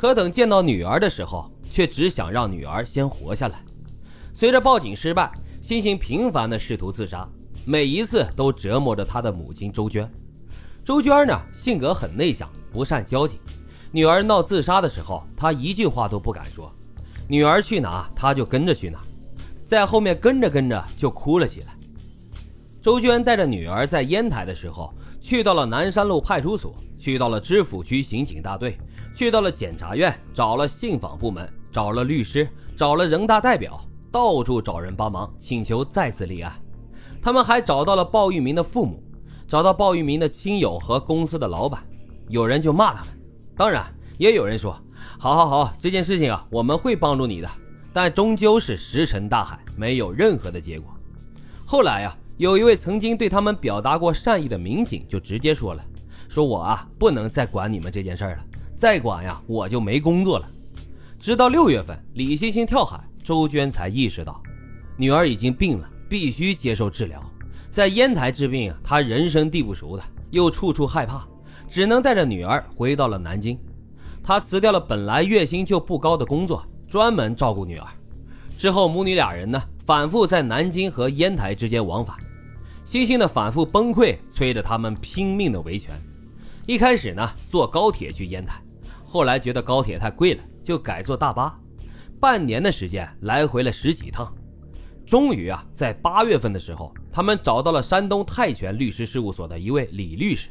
可等见到女儿的时候，却只想让女儿先活下来。随着报警失败，星星频繁地试图自杀，每一次都折磨着他的母亲周娟。周娟呢，性格很内向，不善交际。女儿闹自杀的时候，她一句话都不敢说。女儿去哪，她就跟着去哪，在后面跟着跟着就哭了起来。周娟带着女儿在烟台的时候，去到了南山路派出所，去到了知府区刑警大队。去到了检察院，找了信访部门，找了律师，找了人大代表，到处找人帮忙，请求再次立案。他们还找到了鲍玉明的父母，找到鲍玉明的亲友和公司的老板。有人就骂他们，当然也有人说：“好好好，这件事情啊，我们会帮助你的。”但终究是石沉大海，没有任何的结果。后来呀，有一位曾经对他们表达过善意的民警就直接说了：“说我啊，不能再管你们这件事儿了。”再管呀，我就没工作了。直到六月份，李星星跳海，周娟才意识到，女儿已经病了，必须接受治疗。在烟台治病，她人生地不熟的，又处处害怕，只能带着女儿回到了南京。她辞掉了本来月薪就不高的工作，专门照顾女儿。之后，母女俩人呢，反复在南京和烟台之间往返。星星的反复崩溃，催着他们拼命的维权。一开始呢，坐高铁去烟台。后来觉得高铁太贵了，就改坐大巴，半年的时间来回了十几趟。终于啊，在八月份的时候，他们找到了山东泰拳律师事务所的一位李律师。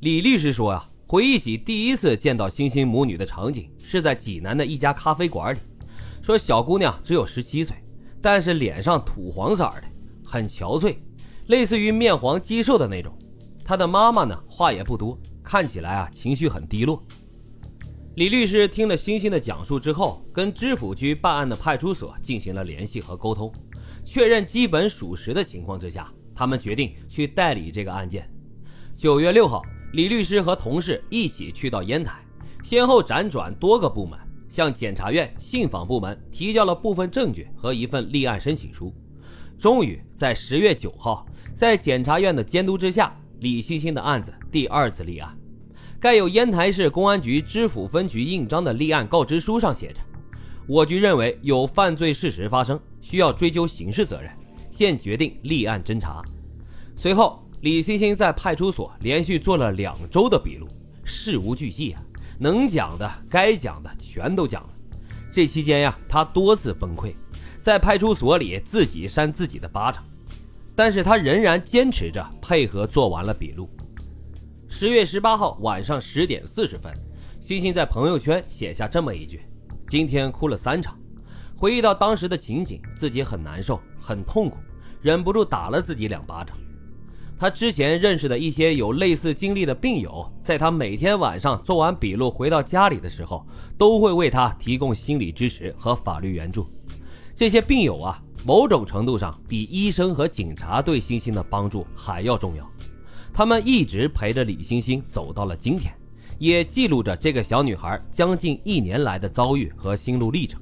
李律师说啊，回忆起第一次见到星星母女的场景，是在济南的一家咖啡馆里。说小姑娘只有十七岁，但是脸上土黄色的，很憔悴，类似于面黄肌瘦的那种。他的妈妈呢，话也不多，看起来啊，情绪很低落。李律师听了星星的讲述之后，跟知府局办案的派出所进行了联系和沟通，确认基本属实的情况之下，他们决定去代理这个案件。九月六号，李律师和同事一起去到烟台，先后辗转多个部门，向检察院信访部门提交了部分证据和一份立案申请书。终于在十月九号，在检察院的监督之下，李星星的案子第二次立案。盖有烟台市公安局知府分局印章的立案告知书上写着：“我局认为有犯罪事实发生，需要追究刑事责任，现决定立案侦查。”随后，李星星在派出所连续做了两周的笔录，事无巨细啊，能讲的、该讲的全都讲了。这期间呀，他多次崩溃，在派出所里自己扇自己的巴掌，但是他仍然坚持着配合做完了笔录。十月十八号晚上十点四十分，星星在朋友圈写下这么一句：“今天哭了三场。”回忆到当时的情景，自己很难受，很痛苦，忍不住打了自己两巴掌。他之前认识的一些有类似经历的病友，在他每天晚上做完笔录回到家里的时候，都会为他提供心理支持和法律援助。这些病友啊，某种程度上比医生和警察对星星的帮助还要重要。他们一直陪着李星星走到了今天，也记录着这个小女孩将近一年来的遭遇和心路历程。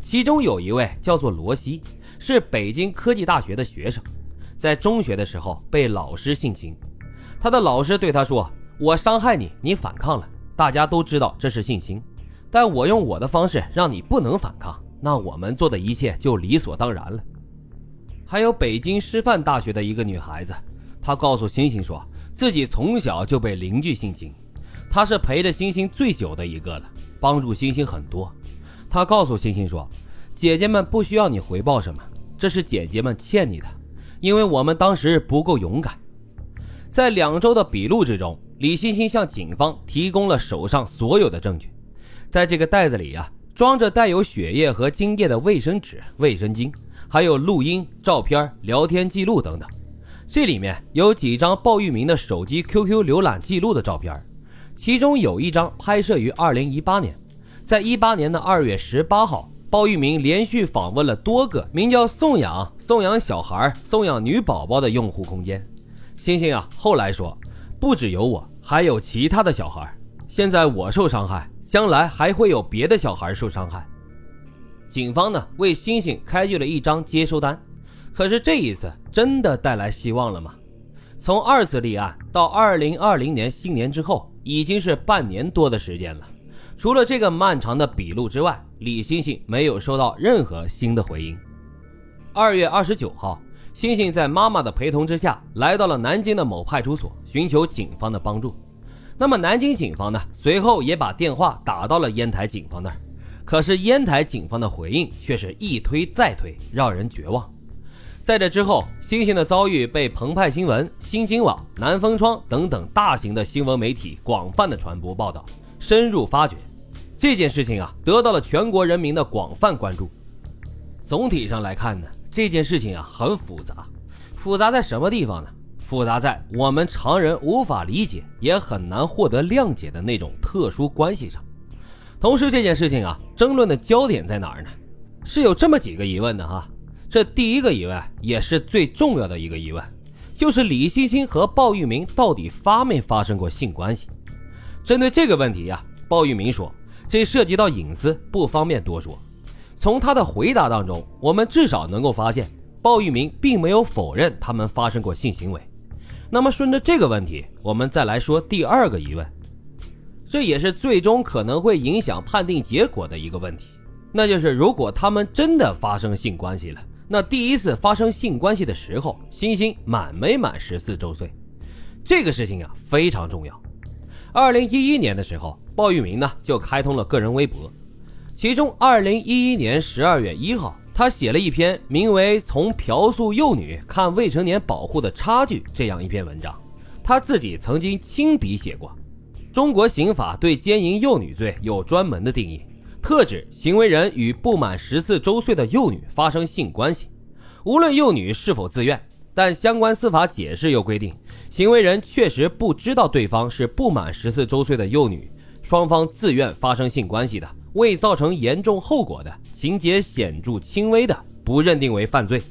其中有一位叫做罗西，是北京科技大学的学生，在中学的时候被老师性侵。他的老师对他说：“我伤害你，你反抗了，大家都知道这是性侵，但我用我的方式让你不能反抗，那我们做的一切就理所当然了。”还有北京师范大学的一个女孩子。她告诉星星说，自己从小就被邻居性侵，她是陪着星星最久的一个了，帮助星星很多。她告诉星星说，姐姐们不需要你回报什么，这是姐姐们欠你的，因为我们当时不够勇敢。在两周的笔录之中，李星星向警方提供了手上所有的证据，在这个袋子里呀，装着带有血液和精液的卫生纸、卫生巾，还有录音、照片、聊天记录等等。这里面有几张鲍玉明的手机 QQ 浏览记录的照片，其中有一张拍摄于2018年，在18年的2月18号，鲍玉明连续访问了多个名叫“送养”“送养小孩”“送养女宝宝”的用户空间。星星啊，后来说，不只有我，还有其他的小孩。现在我受伤害，将来还会有别的小孩受伤害。警方呢，为星星开具了一张接收单。可是这一次真的带来希望了吗？从二次立案到二零二零年新年之后，已经是半年多的时间了。除了这个漫长的笔录之外，李星星没有收到任何新的回应。二月二十九号，星星在妈妈的陪同之下来到了南京的某派出所，寻求警方的帮助。那么南京警方呢，随后也把电话打到了烟台警方那儿，可是烟台警方的回应却是一推再推，让人绝望。在这之后，星星的遭遇被澎湃新闻、新京网、南风窗等等大型的新闻媒体广泛的传播报道，深入发掘。这件事情啊，得到了全国人民的广泛关注。总体上来看呢，这件事情啊很复杂，复杂在什么地方呢？复杂在我们常人无法理解，也很难获得谅解的那种特殊关系上。同时，这件事情啊，争论的焦点在哪儿呢？是有这么几个疑问的哈。这第一个疑问也是最重要的一个疑问，就是李星星和鲍玉明到底发没发生过性关系？针对这个问题呀，鲍玉明说，这涉及到隐私，不方便多说。从他的回答当中，我们至少能够发现，鲍玉明并没有否认他们发生过性行为。那么顺着这个问题，我们再来说第二个疑问，这也是最终可能会影响判定结果的一个问题，那就是如果他们真的发生性关系了。那第一次发生性关系的时候，星星满没满十四周岁？这个事情啊非常重要。二零一一年的时候，鲍玉明呢就开通了个人微博，其中二零一一年十二月一号，他写了一篇名为《从嫖宿幼女看未成年保护的差距》这样一篇文章。他自己曾经亲笔写过，中国刑法对奸淫幼女罪有专门的定义。特指行为人与不满十四周岁的幼女发生性关系，无论幼女是否自愿，但相关司法解释又规定，行为人确实不知道对方是不满十四周岁的幼女，双方自愿发生性关系的，未造成严重后果的，情节显著轻微的，不认定为犯罪。